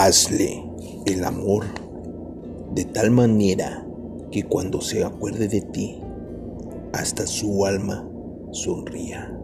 Hazle el amor de tal manera que cuando se acuerde de ti, hasta su alma sonría.